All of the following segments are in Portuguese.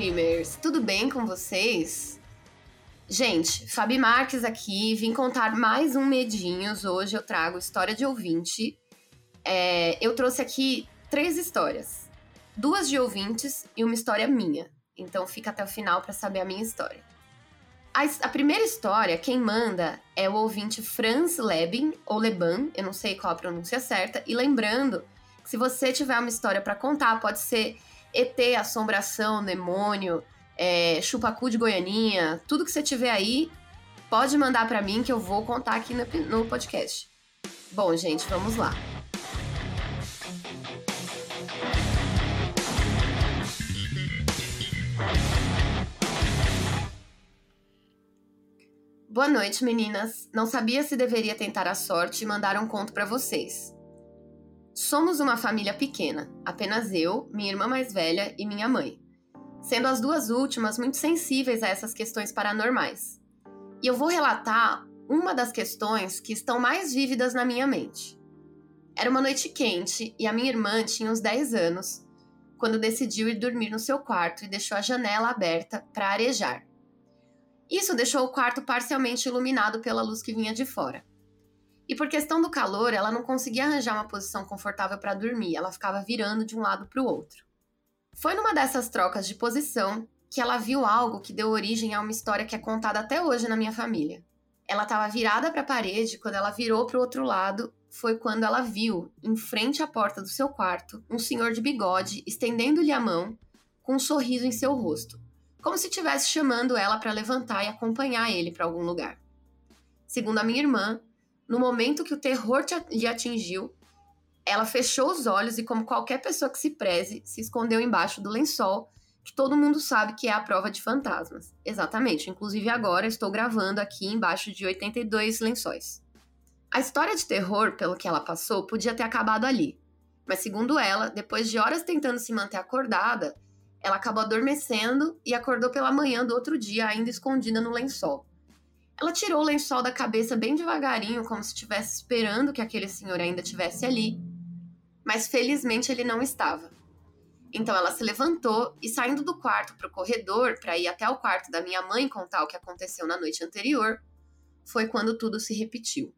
Crimers! Tudo bem com vocês? Gente, Fabi Marques aqui, vim contar mais um Medinhos. Hoje eu trago história de ouvinte. É, eu trouxe aqui três histórias. Duas de ouvintes e uma história minha. Então fica até o final para saber a minha história. A, a, primeira história, quem manda é o ouvinte Franz Lebin, ou Leban, eu não sei qual a pronúncia certa. E lembrando se você tiver uma história para contar, pode ser ET, assombração, demônio, é, chupacu de Goianinha, tudo que você tiver aí, pode mandar para mim que eu vou contar aqui no, no podcast. Bom, gente, vamos lá. Boa noite, meninas. Não sabia se deveria tentar a sorte e mandar um conto para vocês. Somos uma família pequena, apenas eu, minha irmã mais velha e minha mãe sendo as duas últimas muito sensíveis a essas questões paranormais. E eu vou relatar uma das questões que estão mais vívidas na minha mente. Era uma noite quente e a minha irmã tinha uns 10 anos quando decidiu ir dormir no seu quarto e deixou a janela aberta para arejar. Isso deixou o quarto parcialmente iluminado pela luz que vinha de fora. E por questão do calor, ela não conseguia arranjar uma posição confortável para dormir, ela ficava virando de um lado para o outro. Foi numa dessas trocas de posição que ela viu algo que deu origem a uma história que é contada até hoje na minha família. Ela estava virada para a parede, quando ela virou para o outro lado, foi quando ela viu, em frente à porta do seu quarto, um senhor de bigode estendendo-lhe a mão com um sorriso em seu rosto, como se estivesse chamando ela para levantar e acompanhar ele para algum lugar. Segundo a minha irmã, no momento que o terror lhe atingiu, ela fechou os olhos e, como qualquer pessoa que se preze, se escondeu embaixo do lençol, que todo mundo sabe que é a prova de fantasmas. Exatamente, inclusive agora estou gravando aqui embaixo de 82 lençóis. A história de terror, pelo que ela passou, podia ter acabado ali. Mas, segundo ela, depois de horas tentando se manter acordada, ela acabou adormecendo e acordou pela manhã do outro dia, ainda escondida no lençol. Ela tirou o lençol da cabeça bem devagarinho, como se estivesse esperando que aquele senhor ainda estivesse ali, mas felizmente ele não estava. Então ela se levantou e, saindo do quarto para o corredor para ir até o quarto da minha mãe contar o que aconteceu na noite anterior, foi quando tudo se repetiu.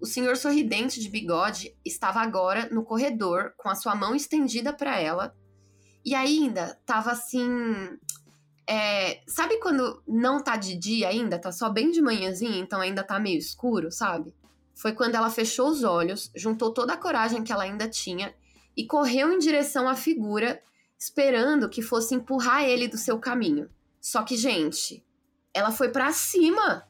O senhor sorridente de bigode estava agora no corredor com a sua mão estendida para ela e ainda estava assim. É, sabe quando não tá de dia ainda, tá só bem de manhãzinha, então ainda tá meio escuro, sabe? foi quando ela fechou os olhos, juntou toda a coragem que ela ainda tinha e correu em direção à figura, esperando que fosse empurrar ele do seu caminho. Só que, gente, ela foi para cima.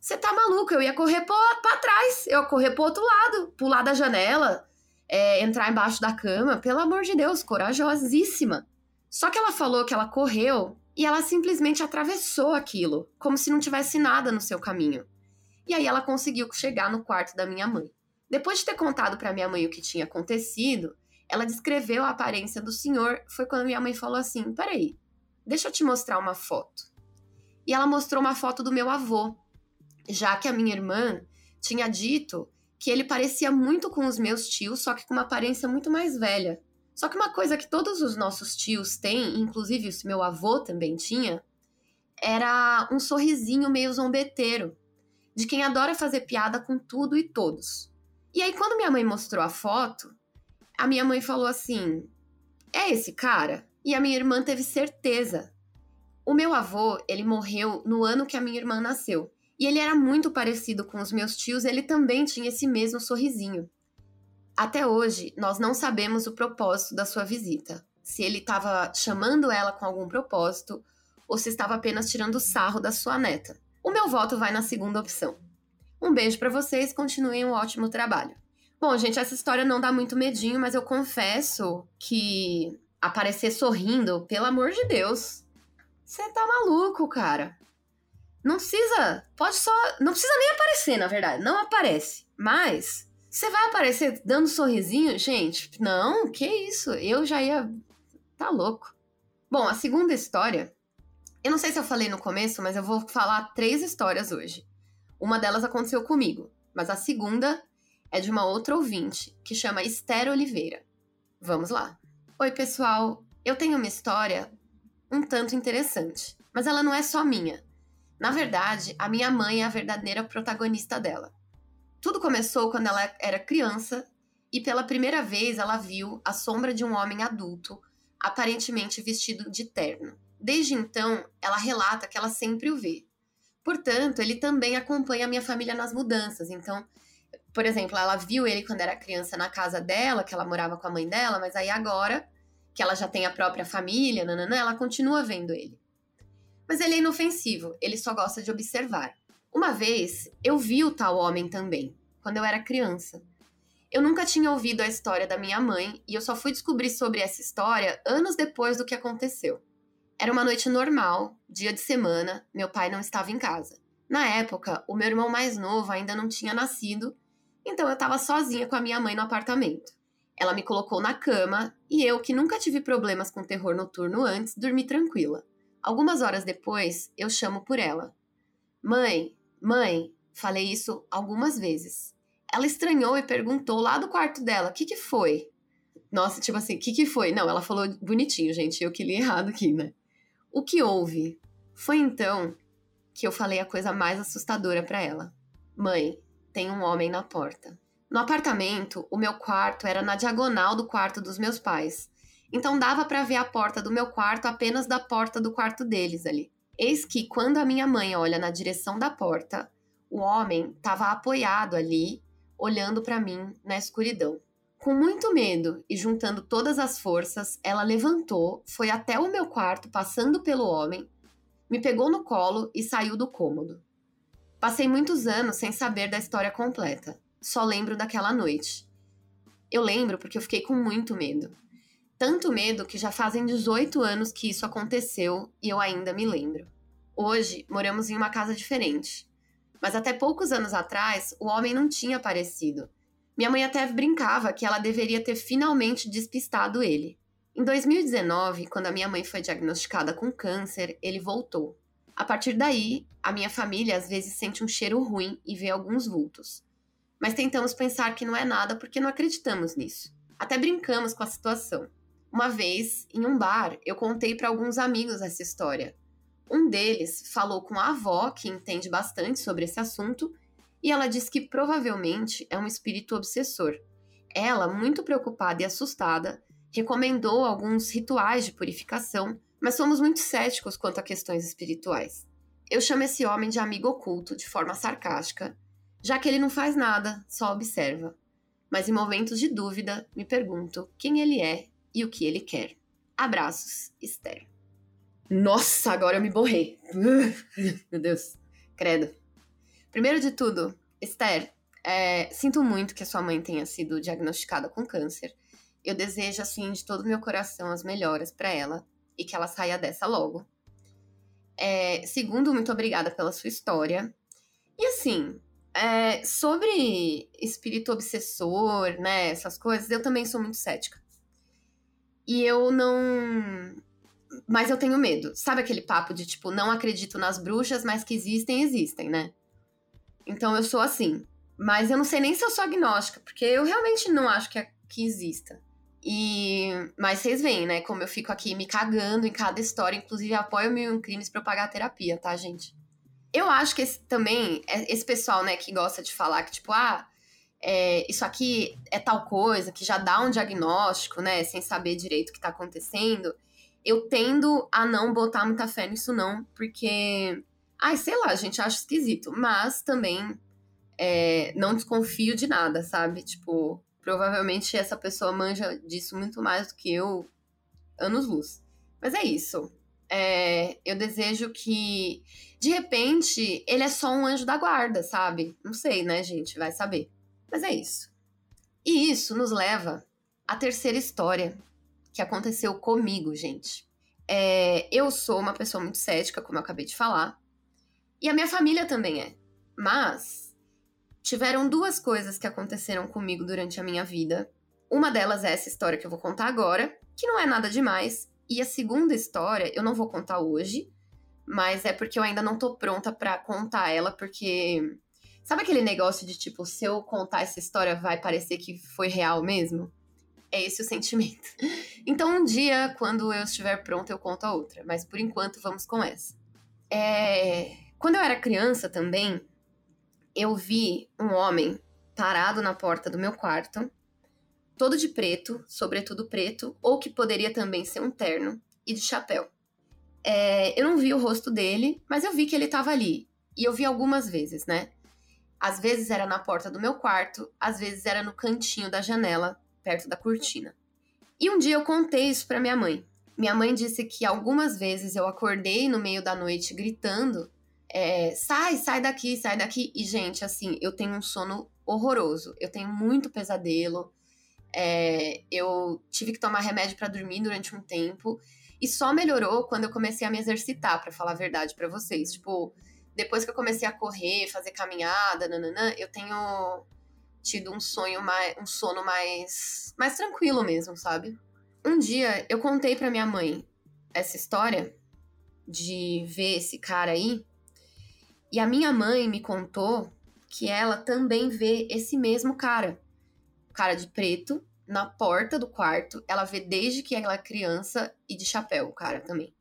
Você tá maluco? Eu ia correr para trás, eu ia correr pro outro lado, pular da janela, é, entrar embaixo da cama. Pelo amor de Deus, corajosíssima. Só que ela falou que ela correu e ela simplesmente atravessou aquilo, como se não tivesse nada no seu caminho. E aí ela conseguiu chegar no quarto da minha mãe. Depois de ter contado para minha mãe o que tinha acontecido, ela descreveu a aparência do senhor. Foi quando minha mãe falou assim: peraí, deixa eu te mostrar uma foto. E ela mostrou uma foto do meu avô, já que a minha irmã tinha dito que ele parecia muito com os meus tios, só que com uma aparência muito mais velha. Só que uma coisa que todos os nossos tios têm, inclusive o meu avô também tinha, era um sorrisinho meio zombeteiro de quem adora fazer piada com tudo e todos. E aí, quando minha mãe mostrou a foto, a minha mãe falou assim: É esse cara? E a minha irmã teve certeza. O meu avô, ele morreu no ano que a minha irmã nasceu. E ele era muito parecido com os meus tios, ele também tinha esse mesmo sorrisinho. Até hoje, nós não sabemos o propósito da sua visita. Se ele estava chamando ela com algum propósito ou se estava apenas tirando sarro da sua neta. O meu voto vai na segunda opção. Um beijo para vocês, continuem um ótimo trabalho. Bom, gente, essa história não dá muito medinho, mas eu confesso que aparecer sorrindo, pelo amor de Deus, você tá maluco, cara. Não precisa, pode só, não precisa nem aparecer, na verdade, não aparece. Mas você vai aparecer dando sorrisinho, gente? Não, que isso? Eu já ia tá louco. Bom, a segunda história eu não sei se eu falei no começo, mas eu vou falar três histórias hoje. Uma delas aconteceu comigo, mas a segunda é de uma outra ouvinte, que chama Esther Oliveira. Vamos lá. Oi, pessoal. Eu tenho uma história um tanto interessante. Mas ela não é só minha. Na verdade, a minha mãe é a verdadeira protagonista dela. Tudo começou quando ela era criança e pela primeira vez ela viu a sombra de um homem adulto, aparentemente vestido de terno. Desde então, ela relata que ela sempre o vê. Portanto, ele também acompanha a minha família nas mudanças. Então, por exemplo, ela viu ele quando era criança na casa dela, que ela morava com a mãe dela, mas aí agora, que ela já tem a própria família, nananã, ela continua vendo ele. Mas ele é inofensivo, ele só gosta de observar. Uma vez, eu vi o tal homem também, quando eu era criança. Eu nunca tinha ouvido a história da minha mãe e eu só fui descobrir sobre essa história anos depois do que aconteceu. Era uma noite normal, dia de semana, meu pai não estava em casa. Na época, o meu irmão mais novo ainda não tinha nascido, então eu estava sozinha com a minha mãe no apartamento. Ela me colocou na cama e eu, que nunca tive problemas com terror noturno antes, dormi tranquila. Algumas horas depois, eu chamo por ela. Mãe, mãe, falei isso algumas vezes. Ela estranhou e perguntou lá do quarto dela: o que, que foi? Nossa, tipo assim, o que, que foi? Não, ela falou bonitinho, gente, eu que li errado aqui, né? O que houve? Foi então que eu falei a coisa mais assustadora para ela. Mãe, tem um homem na porta. No apartamento, o meu quarto era na diagonal do quarto dos meus pais. Então dava para ver a porta do meu quarto apenas da porta do quarto deles ali. Eis que quando a minha mãe olha na direção da porta, o homem estava apoiado ali olhando para mim na escuridão. Com muito medo e juntando todas as forças, ela levantou, foi até o meu quarto, passando pelo homem, me pegou no colo e saiu do cômodo. Passei muitos anos sem saber da história completa. Só lembro daquela noite. Eu lembro porque eu fiquei com muito medo. Tanto medo que já fazem 18 anos que isso aconteceu e eu ainda me lembro. Hoje moramos em uma casa diferente. Mas até poucos anos atrás, o homem não tinha aparecido. Minha mãe até brincava que ela deveria ter finalmente despistado ele. Em 2019, quando a minha mãe foi diagnosticada com câncer, ele voltou. A partir daí, a minha família às vezes sente um cheiro ruim e vê alguns vultos. Mas tentamos pensar que não é nada porque não acreditamos nisso. Até brincamos com a situação. Uma vez, em um bar, eu contei para alguns amigos essa história, um deles falou com a avó, que entende bastante sobre esse assunto, e ela disse que provavelmente é um espírito obsessor. Ela, muito preocupada e assustada, recomendou alguns rituais de purificação, mas somos muito céticos quanto a questões espirituais. Eu chamo esse homem de amigo oculto de forma sarcástica, já que ele não faz nada, só observa. Mas em momentos de dúvida, me pergunto quem ele é e o que ele quer. Abraços, Esther. Nossa, agora eu me borrei. Meu Deus, credo. Primeiro de tudo, Esther, é, sinto muito que a sua mãe tenha sido diagnosticada com câncer. Eu desejo, assim, de todo meu coração as melhoras para ela e que ela saia dessa logo. É, segundo, muito obrigada pela sua história. E assim, é, sobre espírito obsessor, né, essas coisas, eu também sou muito cética. E eu não mas eu tenho medo. Sabe aquele papo de tipo, não acredito nas bruxas, mas que existem, existem, né? Então eu sou assim. Mas eu não sei nem se eu sou agnóstica, porque eu realmente não acho que, é, que exista. E mas vocês veem, né, como eu fico aqui me cagando em cada história, inclusive apoio mil crimes para pagar a terapia, tá, gente? Eu acho que esse, também é, esse pessoal, né, que gosta de falar que tipo, ah, é, isso aqui é tal coisa, que já dá um diagnóstico, né, sem saber direito o que tá acontecendo eu tendo a não botar muita fé nisso, não, porque. Ai, sei lá, a gente acha esquisito. Mas também é, não desconfio de nada, sabe? Tipo, provavelmente essa pessoa manja disso muito mais do que eu, anos-luz. Mas é isso. É, eu desejo que, de repente, ele é só um anjo da guarda, sabe? Não sei, né, gente? Vai saber. Mas é isso. E isso nos leva à terceira história, que aconteceu comigo, gente. É, eu sou uma pessoa muito cética, como eu acabei de falar, e a minha família também é. Mas tiveram duas coisas que aconteceram comigo durante a minha vida. Uma delas é essa história que eu vou contar agora, que não é nada demais. E a segunda história eu não vou contar hoje, mas é porque eu ainda não tô pronta para contar ela, porque sabe aquele negócio de tipo, se eu contar essa história vai parecer que foi real mesmo? É esse o sentimento. Então, um dia, quando eu estiver pronta, eu conto a outra. Mas por enquanto, vamos com essa. É... Quando eu era criança também, eu vi um homem parado na porta do meu quarto, todo de preto, sobretudo preto, ou que poderia também ser um terno, e de chapéu. É... Eu não vi o rosto dele, mas eu vi que ele estava ali. E eu vi algumas vezes, né? Às vezes era na porta do meu quarto, às vezes era no cantinho da janela, perto da cortina. E um dia eu contei isso para minha mãe. Minha mãe disse que algumas vezes eu acordei no meio da noite gritando: é, sai, sai daqui, sai daqui. E, gente, assim, eu tenho um sono horroroso. Eu tenho muito pesadelo. É, eu tive que tomar remédio para dormir durante um tempo. E só melhorou quando eu comecei a me exercitar, para falar a verdade para vocês. Tipo, depois que eu comecei a correr, fazer caminhada, nananã, eu tenho tido um sonho mais, um sono mais, mais tranquilo mesmo, sabe? Um dia eu contei para minha mãe essa história de ver esse cara aí, e a minha mãe me contou que ela também vê esse mesmo cara, cara de preto, na porta do quarto. Ela vê desde que ela é criança e de chapéu, o cara também.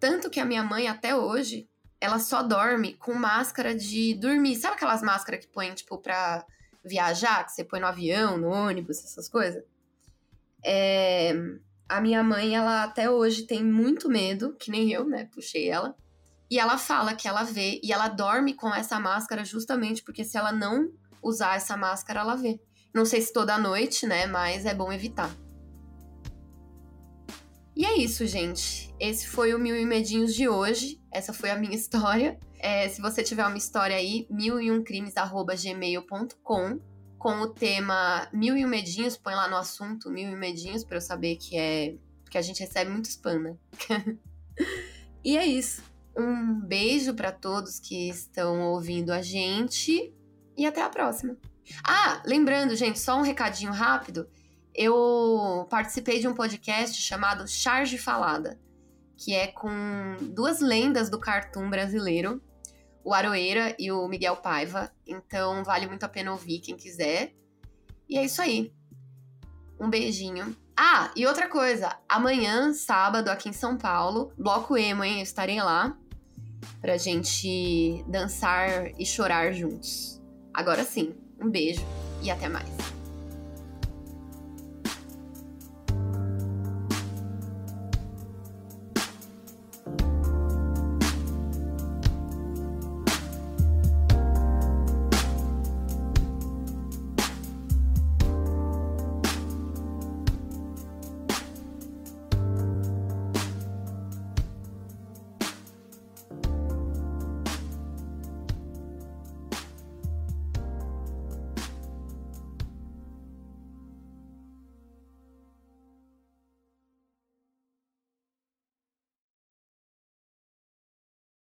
Tanto que a minha mãe até hoje ela só dorme com máscara de dormir. Sabe aquelas máscaras que põe, tipo, pra viajar, que você põe no avião, no ônibus, essas coisas? É... A minha mãe, ela até hoje tem muito medo, que nem eu, né? Puxei ela. E ela fala que ela vê, e ela dorme com essa máscara justamente porque se ela não usar essa máscara, ela vê. Não sei se toda noite, né? Mas é bom evitar. E é isso, gente. Esse foi o Mil e Medinhos de hoje. Essa foi a minha história. É, se você tiver uma história aí, mil e um crimes@gmail.com com o tema Mil e um Medinhos, põe lá no assunto Mil e Medinhos para eu saber que é que a gente recebe muito spam, né? e é isso. Um beijo para todos que estão ouvindo a gente e até a próxima. Ah, lembrando, gente, só um recadinho rápido eu participei de um podcast chamado Charge Falada, que é com duas lendas do cartoon brasileiro, o Aroeira e o Miguel Paiva. Então vale muito a pena ouvir quem quiser. E é isso aí. Um beijinho. Ah, e outra coisa, amanhã, sábado, aqui em São Paulo, Bloco Emo, hein? Eu estarei lá pra gente dançar e chorar juntos. Agora sim, um beijo e até mais.